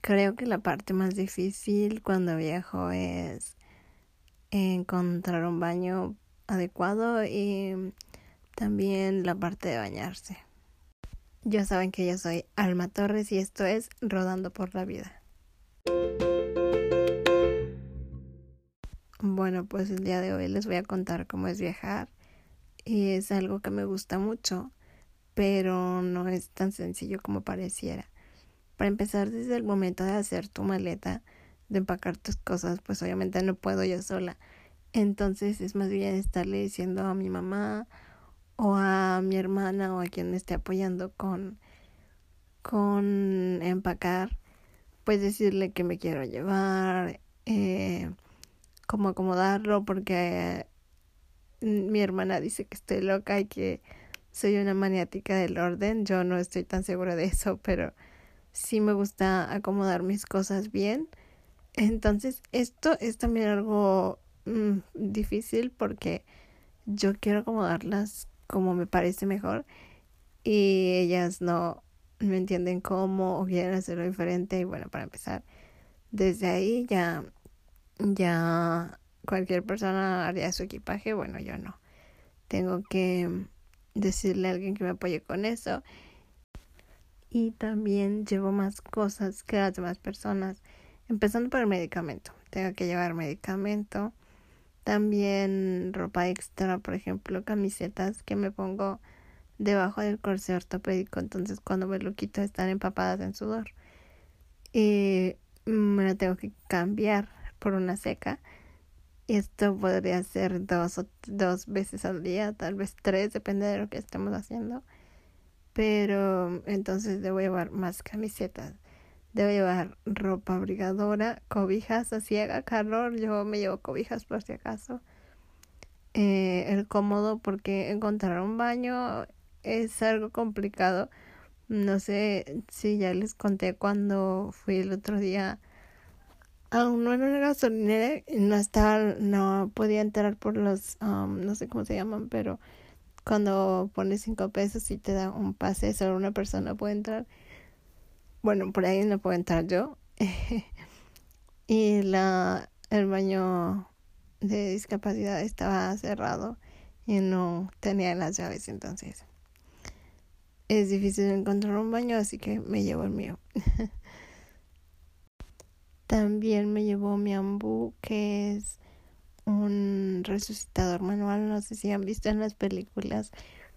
creo que la parte más difícil cuando viajo es encontrar un baño adecuado y también la parte de bañarse. Ya saben que yo soy Alma Torres y esto es Rodando por la Vida. Bueno, pues el día de hoy les voy a contar cómo es viajar y es algo que me gusta mucho, pero no es tan sencillo como pareciera. Para empezar, desde el momento de hacer tu maleta, de empacar tus cosas, pues obviamente no puedo yo sola. Entonces es más bien estarle diciendo a mi mamá o a mi hermana o a quien me esté apoyando con con empacar, pues decirle que me quiero llevar, eh, cómo acomodarlo, porque mi hermana dice que estoy loca y que soy una maniática del orden. Yo no estoy tan segura de eso, pero sí me gusta acomodar mis cosas bien. Entonces, esto es también algo mm, difícil porque yo quiero acomodarlas como me parece mejor y ellas no me entienden cómo o quieren hacerlo diferente. Y bueno para empezar desde ahí ya ya cualquier persona haría su equipaje. Bueno yo no. Tengo que decirle a alguien que me apoye con eso y también llevo más cosas que las demás personas empezando por el medicamento tengo que llevar medicamento también ropa extra, por ejemplo, camisetas que me pongo debajo del corsé ortopédico, entonces cuando me lo quito están empapadas en sudor. Y me la tengo que cambiar por una seca. Y esto podría ser dos dos veces al día, tal vez tres, depende de lo que estemos haciendo. Pero entonces debo llevar más camisetas. Debo llevar ropa abrigadora, cobijas, así haga calor, yo me llevo cobijas por si acaso. Eh, el cómodo porque encontrar un baño es algo complicado. No sé si ya les conté cuando fui el otro día a uno en una gasolinera no estaba, no podía entrar por los, um, no sé cómo se llaman, pero cuando pones cinco pesos y te da un pase, solo una persona puede entrar bueno, por ahí no puedo entrar yo. y la el baño de discapacidad estaba cerrado y no tenía las llaves entonces es difícil encontrar un baño así que me llevo el mío también me llevó mi ambú que es un resucitador manual no sé si han visto en las películas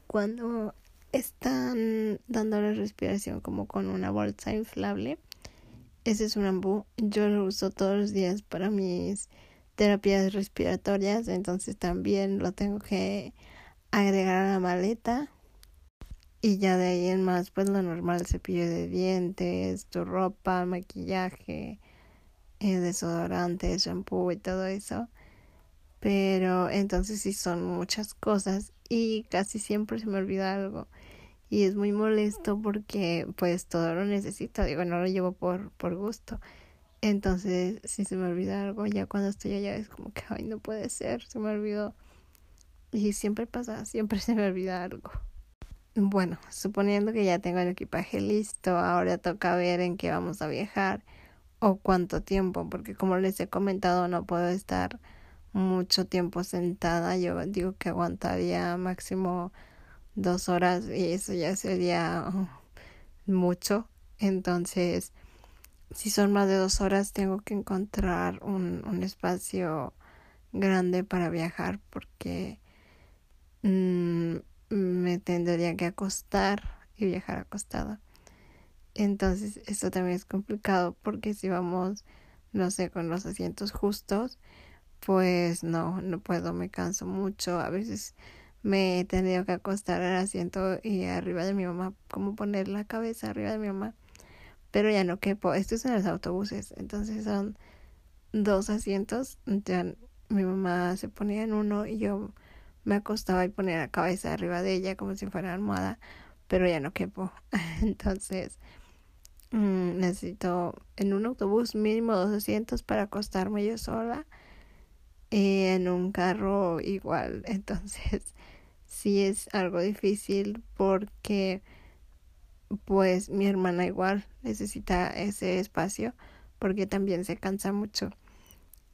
cuando están dándole respiración como con una bolsa inflable. Ese es un ambú. Yo lo uso todos los días para mis terapias respiratorias, entonces también lo tengo que agregar a la maleta. Y ya de ahí en más, pues lo normal, cepillo de dientes, tu ropa, maquillaje, eh, desodorante, shampoo y todo eso. Pero entonces sí son muchas cosas y casi siempre se me olvida algo y es muy molesto porque pues todo lo necesito, digo, no lo llevo por, por gusto. Entonces, si se me olvida algo, ya cuando estoy allá es como que, ay, no puede ser, se me olvidó. Y siempre pasa, siempre se me olvida algo. Bueno, suponiendo que ya tengo el equipaje listo, ahora toca ver en qué vamos a viajar o cuánto tiempo, porque como les he comentado, no puedo estar mucho tiempo sentada. Yo digo que aguantaría máximo dos horas y eso ya sería mucho. Entonces, si son más de dos horas, tengo que encontrar un, un espacio grande para viajar porque mm, me tendría que acostar y viajar acostada. Entonces, esto también es complicado porque si vamos, no sé, con los asientos justos, pues no, no puedo, me canso mucho. A veces me he tenido que acostar al asiento y arriba de mi mamá, como poner la cabeza arriba de mi mamá, pero ya no quepo. Esto es en los autobuses, entonces son dos asientos, ya mi mamá se ponía en uno y yo me acostaba y ponía la cabeza arriba de ella como si fuera almohada, pero ya no quepo. entonces mm, necesito en un autobús mínimo dos asientos para acostarme yo sola en un carro igual. Entonces sí es algo difícil porque pues mi hermana igual necesita ese espacio porque también se cansa mucho.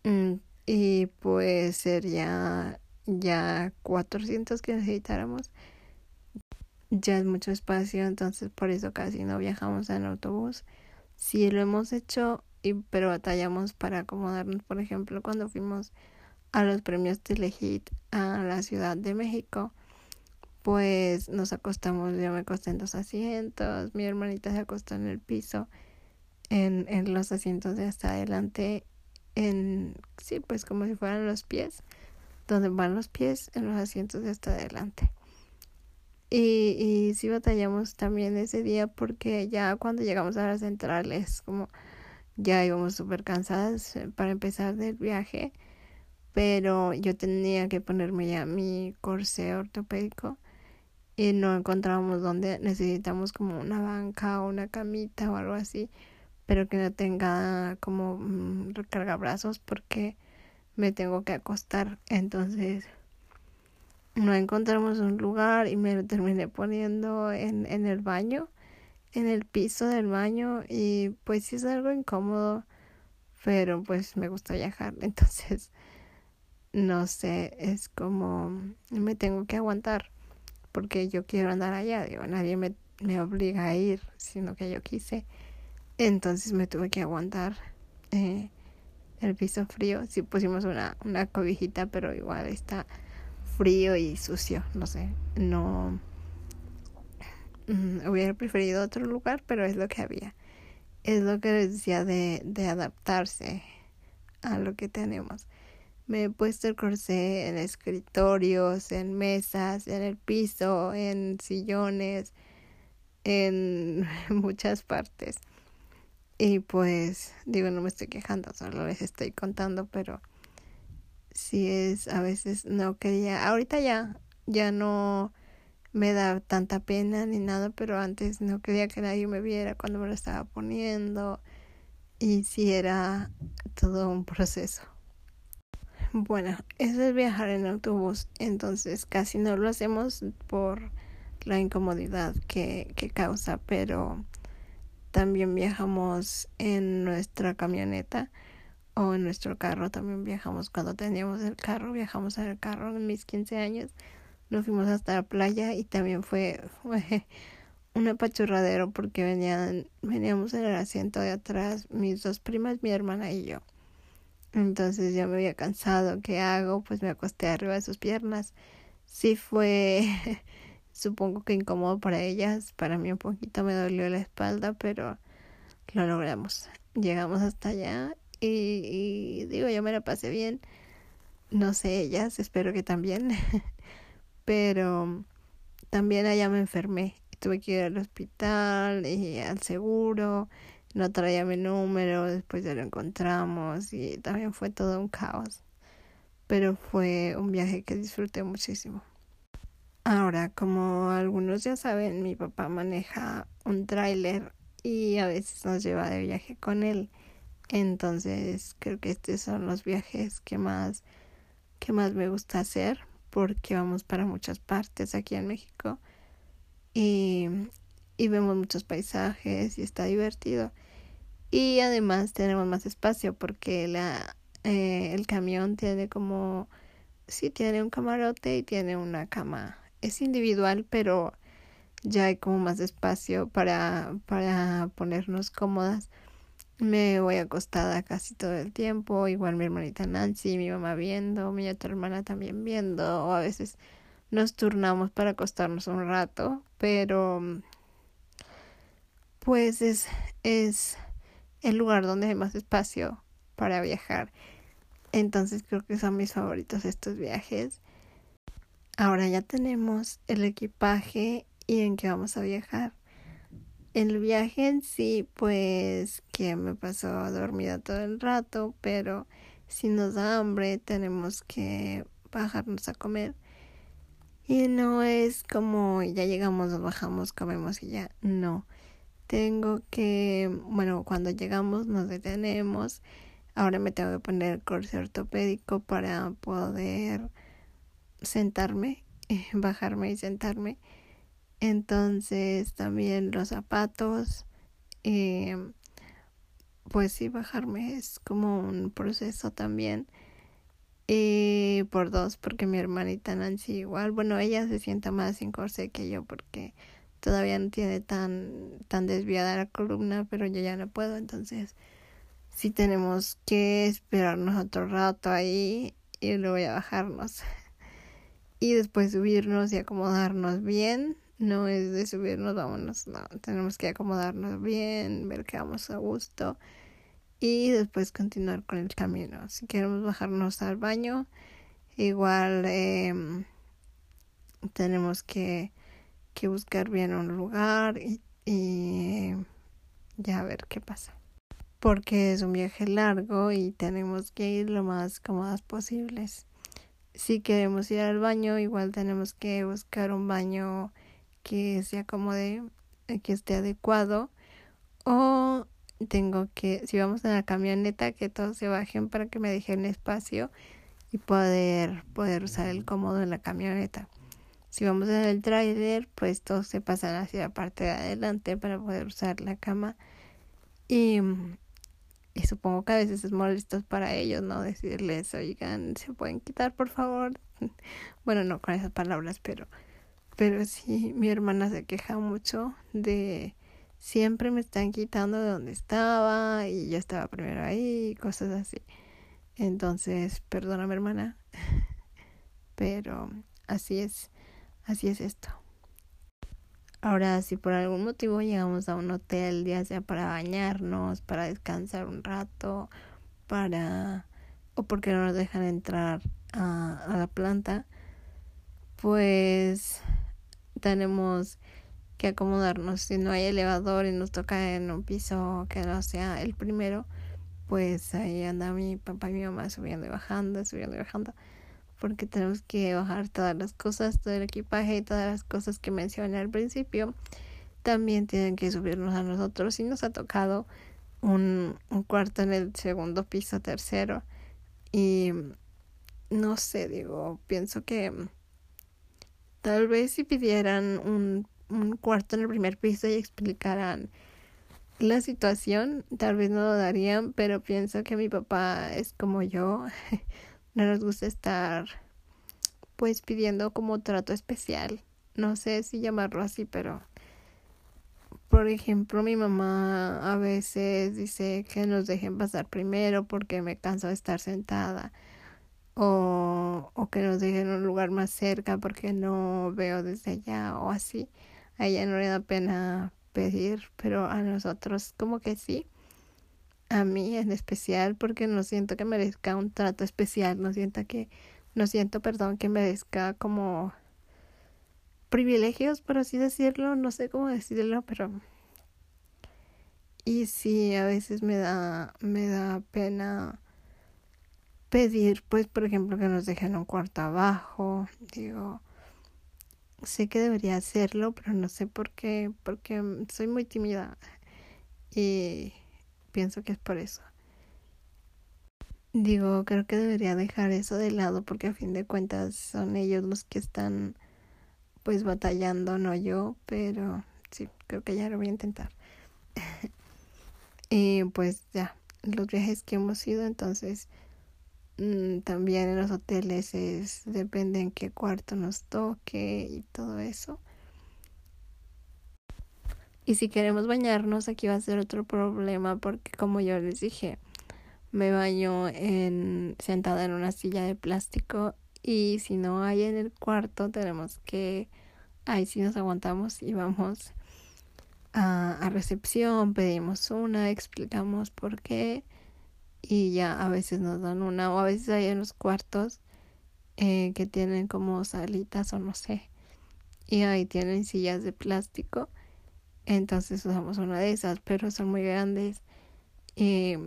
Mm, y pues sería ya 400 que necesitáramos. Ya es mucho espacio, entonces por eso casi no viajamos en autobús. Sí lo hemos hecho, y, pero batallamos para acomodarnos. Por ejemplo, cuando fuimos a los premios Telehit a la Ciudad de México, pues nos acostamos, yo me acosté en los asientos, mi hermanita se acostó en el piso, en, en los asientos de hasta adelante, en, sí, pues como si fueran los pies, donde van los pies, en los asientos de hasta adelante. Y, y sí batallamos también ese día porque ya cuando llegamos a las centrales, como ya íbamos súper cansadas eh, para empezar del viaje, pero yo tenía que ponerme ya mi corsé ortopédico y no encontrábamos donde necesitamos como una banca o una camita o algo así, pero que no tenga como mm, recargabrazos porque me tengo que acostar. Entonces no encontramos un lugar y me lo terminé poniendo en, en el baño, en el piso del baño y pues sí es algo incómodo, pero pues me gusta viajar. Entonces, no sé, es como me tengo que aguantar porque yo quiero andar allá, digo, nadie me, me obliga a ir, sino que yo quise. Entonces me tuve que aguantar eh, el piso frío. Sí pusimos una, una cobijita, pero igual está frío y sucio, no sé, no mm, hubiera preferido otro lugar, pero es lo que había. Es lo que decía de, de adaptarse a lo que tenemos. Me he puesto el corsé en escritorios, en mesas, en el piso, en sillones, en muchas partes. Y pues digo, no me estoy quejando, solo les estoy contando, pero si es, a veces no quería, ahorita ya, ya no me da tanta pena ni nada, pero antes no quería que nadie me viera cuando me lo estaba poniendo y si era todo un proceso. Bueno, eso es viajar en autobús, entonces casi no lo hacemos por la incomodidad que, que causa, pero también viajamos en nuestra camioneta o en nuestro carro, también viajamos cuando teníamos el carro, viajamos en el carro en mis 15 años, nos fuimos hasta la playa y también fue, fue un apachurradero porque venían, veníamos en el asiento de atrás mis dos primas, mi hermana y yo. Entonces ya me había cansado. ¿Qué hago? Pues me acosté arriba de sus piernas. Sí fue, supongo que incómodo para ellas. Para mí un poquito me dolió la espalda, pero lo logramos. Llegamos hasta allá y, y digo, yo me la pasé bien. No sé ellas, espero que también. pero también allá me enfermé. Tuve que ir al hospital y al seguro no traía mi número, después ya lo encontramos y también fue todo un caos. Pero fue un viaje que disfruté muchísimo. Ahora, como algunos ya saben, mi papá maneja un tráiler y a veces nos lleva de viaje con él. Entonces, creo que estos son los viajes que más que más me gusta hacer porque vamos para muchas partes aquí en México y, y vemos muchos paisajes y está divertido. Y además tenemos más espacio porque la, eh, el camión tiene como, sí, tiene un camarote y tiene una cama. Es individual, pero ya hay como más espacio para, para ponernos cómodas. Me voy acostada casi todo el tiempo, igual mi hermanita Nancy, mi mamá viendo, mi otra hermana también viendo, o a veces nos turnamos para acostarnos un rato, pero pues es, es el lugar donde hay más espacio para viajar. Entonces creo que son mis favoritos estos viajes. Ahora ya tenemos el equipaje y en qué vamos a viajar. El viaje en sí, pues que me pasó dormida todo el rato, pero si nos da hambre tenemos que bajarnos a comer. Y no es como ya llegamos, nos bajamos, comemos y ya. No. Tengo que, bueno, cuando llegamos nos detenemos. Ahora me tengo que poner el corse ortopédico para poder sentarme, bajarme y sentarme. Entonces también los zapatos. Eh, pues sí, bajarme es como un proceso también. Y por dos, porque mi hermanita Nancy igual, bueno, ella se sienta más sin corsé que yo porque todavía no tiene tan, tan desviada la columna, pero yo ya no puedo, entonces sí tenemos que esperarnos otro rato ahí y luego a bajarnos. Y después subirnos y acomodarnos bien. No es de subirnos, vámonos, no, tenemos que acomodarnos bien, ver que vamos a gusto y después continuar con el camino. Si queremos bajarnos al baño, igual em, tenemos que, que, buscar bien un lugar y, ya ver qué pasa. Porque es un viaje largo y tenemos que ir lo más cómodas posibles. Si queremos ir al baño, igual tenemos que buscar un baño que se acomode, que esté adecuado o tengo que, si vamos en la camioneta, que todos se bajen para que me dejen espacio y poder, poder usar el cómodo en la camioneta. Si vamos en el trailer, pues todos se pasan hacia la parte de adelante para poder usar la cama. Y, supongo que a veces es molesto para ellos, ¿no? Decirles, oigan, ¿se pueden quitar, por favor? Bueno, no con esas palabras, pero, pero sí, mi hermana se queja mucho de siempre me están quitando de donde estaba y yo estaba primero ahí cosas así. Entonces, perdóname hermana, pero así es, así es esto. Ahora, si por algún motivo llegamos a un hotel, ya sea para bañarnos, para descansar un rato, para o porque no nos dejan entrar a, a la planta, pues tenemos que acomodarnos. Si no hay elevador y nos toca en un piso que no sea el primero, pues ahí anda mi papá y mi mamá subiendo y bajando, subiendo y bajando, porque tenemos que bajar todas las cosas, todo el equipaje y todas las cosas que mencioné al principio. También tienen que subirnos a nosotros y nos ha tocado un, un cuarto en el segundo piso, tercero. Y no sé, digo, pienso que tal vez si pidieran un un cuarto en el primer piso y explicaran la situación, tal vez no lo darían, pero pienso que mi papá es como yo, no nos gusta estar pues pidiendo como trato especial, no sé si llamarlo así, pero por ejemplo mi mamá a veces dice que nos dejen pasar primero porque me canso de estar sentada o, o que nos dejen un lugar más cerca porque no veo desde allá o así a ella no le da pena pedir, pero a nosotros como que sí. A mí en especial porque no siento que merezca un trato especial, no siento que no siento, perdón, que merezca como privilegios, por así decirlo, no sé cómo decirlo, pero y sí, a veces me da me da pena pedir, pues por ejemplo que nos dejen un cuarto abajo, digo, sé que debería hacerlo, pero no sé por qué, porque soy muy tímida y pienso que es por eso. Digo, creo que debería dejar eso de lado porque a fin de cuentas son ellos los que están pues batallando, no yo, pero sí, creo que ya lo voy a intentar. y pues ya, los viajes que hemos ido, entonces Mm, también en los hoteles es depende en qué cuarto nos toque y todo eso. Y si queremos bañarnos, aquí va a ser otro problema porque como yo les dije, me baño en sentada en una silla de plástico y si no hay en el cuarto tenemos que ahí sí nos aguantamos y vamos a, a recepción, pedimos una, explicamos por qué y ya a veces nos dan una o a veces hay en los cuartos eh, que tienen como salitas o no sé y ahí tienen sillas de plástico entonces usamos una de esas pero son muy grandes y,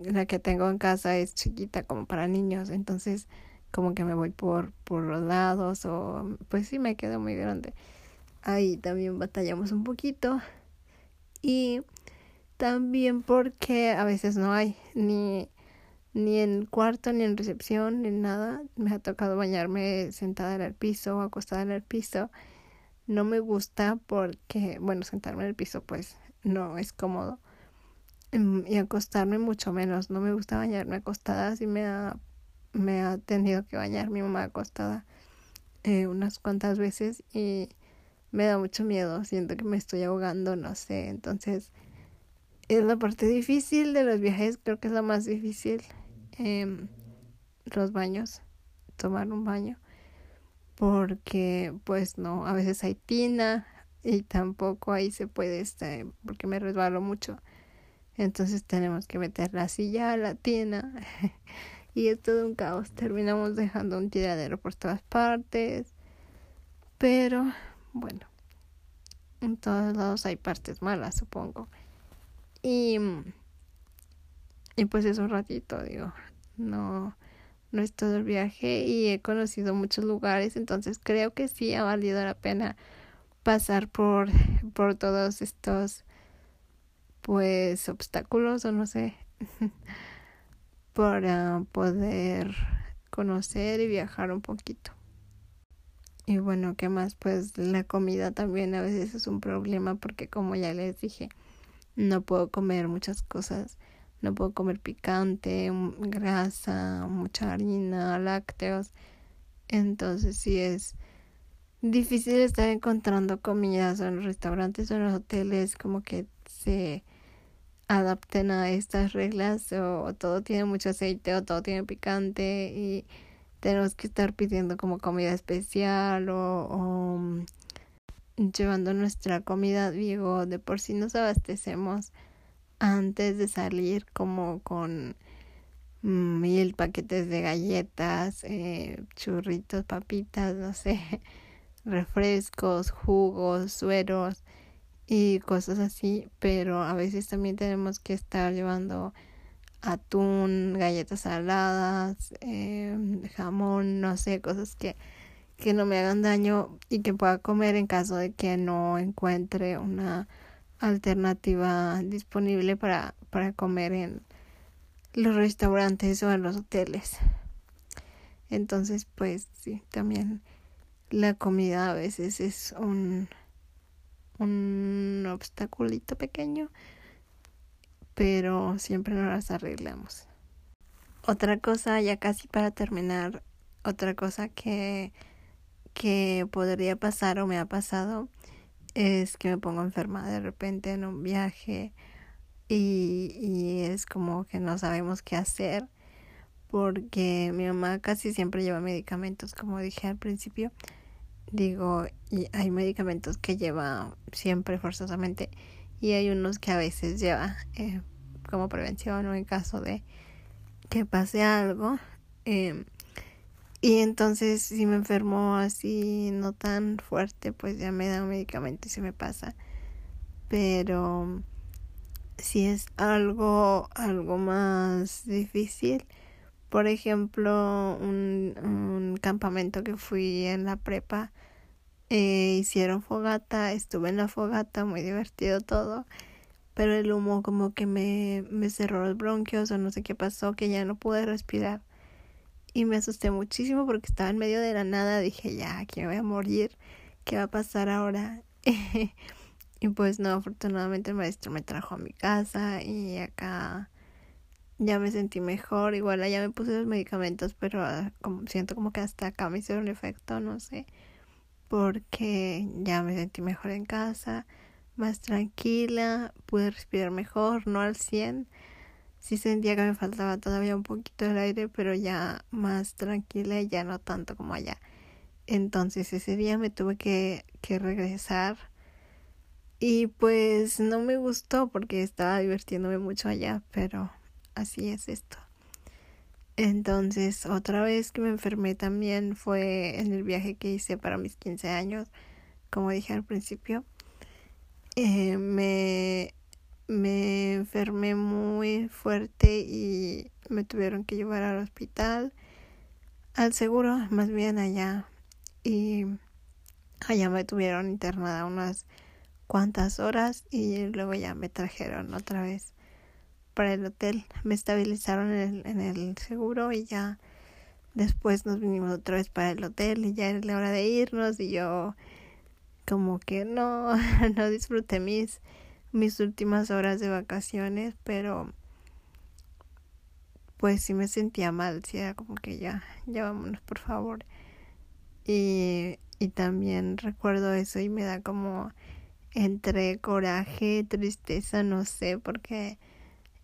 la que tengo en casa es chiquita como para niños entonces como que me voy por por los lados o pues sí me quedo muy grande ahí también batallamos un poquito y también porque a veces no hay ni, ni en cuarto, ni en recepción, ni en nada. Me ha tocado bañarme sentada en el piso o acostada en el piso. No me gusta porque, bueno, sentarme en el piso pues no es cómodo. Mm, y acostarme mucho menos. No me gusta bañarme acostada. Así me ha, me ha tenido que bañar mi mamá acostada eh, unas cuantas veces y me da mucho miedo. Siento que me estoy ahogando, no sé. Entonces es la parte difícil de los viajes. Creo que es la más difícil eh, los baños, tomar un baño, porque pues no, a veces hay tina y tampoco ahí se puede, este, porque me resbalo mucho. Entonces tenemos que meter la silla a la tina y es todo un caos. Terminamos dejando un tiradero por todas partes. Pero bueno, en todos lados hay partes malas, supongo. Y y pues es un ratito, digo, no, no es todo el viaje y he conocido muchos lugares, entonces creo que sí ha valido la pena pasar por, por todos estos pues obstáculos o no sé para poder conocer y viajar un poquito. Y bueno, ¿qué más? Pues la comida también a veces es un problema porque como ya les dije, no puedo comer muchas cosas no puedo comer picante, grasa, mucha harina, lácteos. Entonces sí es difícil estar encontrando comidas en los restaurantes o en los hoteles como que se adapten a estas reglas o, todo tiene mucho aceite o todo tiene picante y tenemos que estar pidiendo como comida especial o, o mm, llevando nuestra comida, digo, de por sí nos abastecemos antes de salir como con mil paquetes de galletas, eh, churritos, papitas, no sé, refrescos, jugos, sueros y cosas así, pero a veces también tenemos que estar llevando atún, galletas saladas, eh, jamón, no sé, cosas que, que no me hagan daño y que pueda comer en caso de que no encuentre una alternativa disponible para, para comer en los restaurantes o en los hoteles. Entonces, pues sí, también la comida a veces es un, un obstaculito pequeño, pero siempre nos las arreglamos. Otra cosa, ya casi para terminar, otra cosa que, que podría pasar o me ha pasado es que me pongo enferma de repente en un viaje y, y es como que no sabemos qué hacer porque mi mamá casi siempre lleva medicamentos, como dije al principio. Digo, y hay medicamentos que lleva siempre forzosamente y hay unos que a veces lleva eh, como prevención o en caso de que pase algo. Eh, y entonces si me enfermo así no tan fuerte, pues ya me da un medicamento y se me pasa. Pero si es algo algo más difícil, por ejemplo, un, campamento que fui en la prepa, eh, hicieron fogata, estuve en la fogata, muy divertido todo, pero el humo como que me, me cerró los bronquios o no sé qué pasó, que ya no pude respirar y me asusté muchísimo porque estaba en medio de la nada. Dije, ya, aquí me voy a morir. ¿Qué va a pasar ahora? y pues no, afortunadamente el maestro me trajo a mi casa y acá ya me sentí mejor. Igual allá me puse los medicamentos, pero ah, como, siento como que hasta acá me hicieron efecto, no sé. Porque ya me sentí mejor en casa, más tranquila, pude respirar mejor, no al 100 sí sentía que me faltaba todavía un poquito el aire, pero ya más tranquila y ya no tanto como allá. Entonces ese día me tuve que, que regresar y pues no me gustó porque estaba divirtiéndome mucho allá, pero así es esto. Entonces, otra vez que me enfermé también fue en el viaje que hice para mis 15 años, como dije al principio. Eh, me me enfermé muy fuerte y me tuvieron que llevar al hospital, al seguro, más bien allá. Y allá me tuvieron internada unas cuantas horas y luego ya me trajeron otra vez para el hotel. Me estabilizaron en el, seguro y ya después nos vinimos otra vez para el hotel y ya era la hora de irnos y yo como que no, no disfruté mis, mis últimas horas de vacaciones, pero pues sí me sentía mal, sí era como que ya, ya vámonos por favor. Y, y también recuerdo eso y me da como entre coraje, tristeza, no sé, porque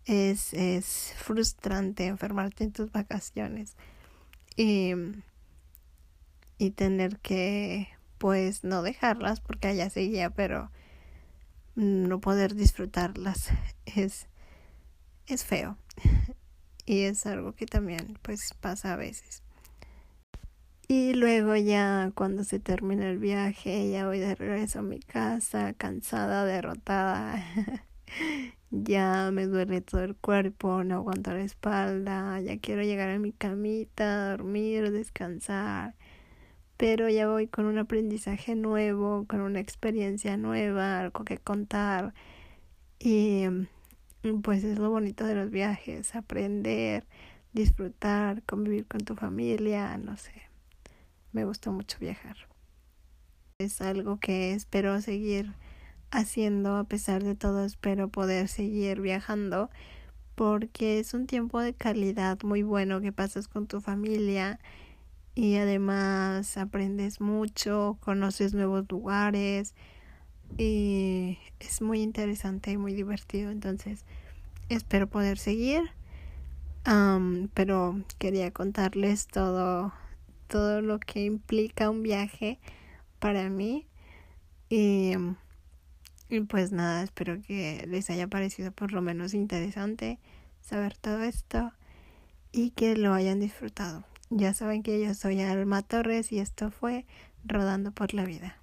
es, es frustrante enfermarte en tus vacaciones y, y tener que pues no dejarlas porque allá seguía, pero no poder disfrutarlas es, es feo y es algo que también pues pasa a veces. Y luego ya cuando se termina el viaje, ya voy de regreso a mi casa, cansada, derrotada. ya me duele todo el cuerpo, no aguanto la espalda, ya quiero llegar a mi camita, dormir, descansar. Pero ya voy con un aprendizaje nuevo, con una experiencia nueva, algo que contar. Y pues es lo bonito de los viajes, aprender, disfrutar, convivir con tu familia, no sé me gustó mucho viajar. Es algo que espero seguir haciendo a pesar de todo, espero poder seguir viajando porque es un tiempo de calidad muy bueno que pasas con tu familia y además aprendes mucho, conoces nuevos lugares y es muy interesante y muy divertido. Entonces, espero poder seguir. pero quería contarles todo todo lo que implica un viaje para mí. Y, y pues nada, espero que les haya parecido por lo menos interesante saber todo esto y que lo hayan disfrutado. Ya saben que yo soy Alma Torres y esto fue Rodando por la Vida.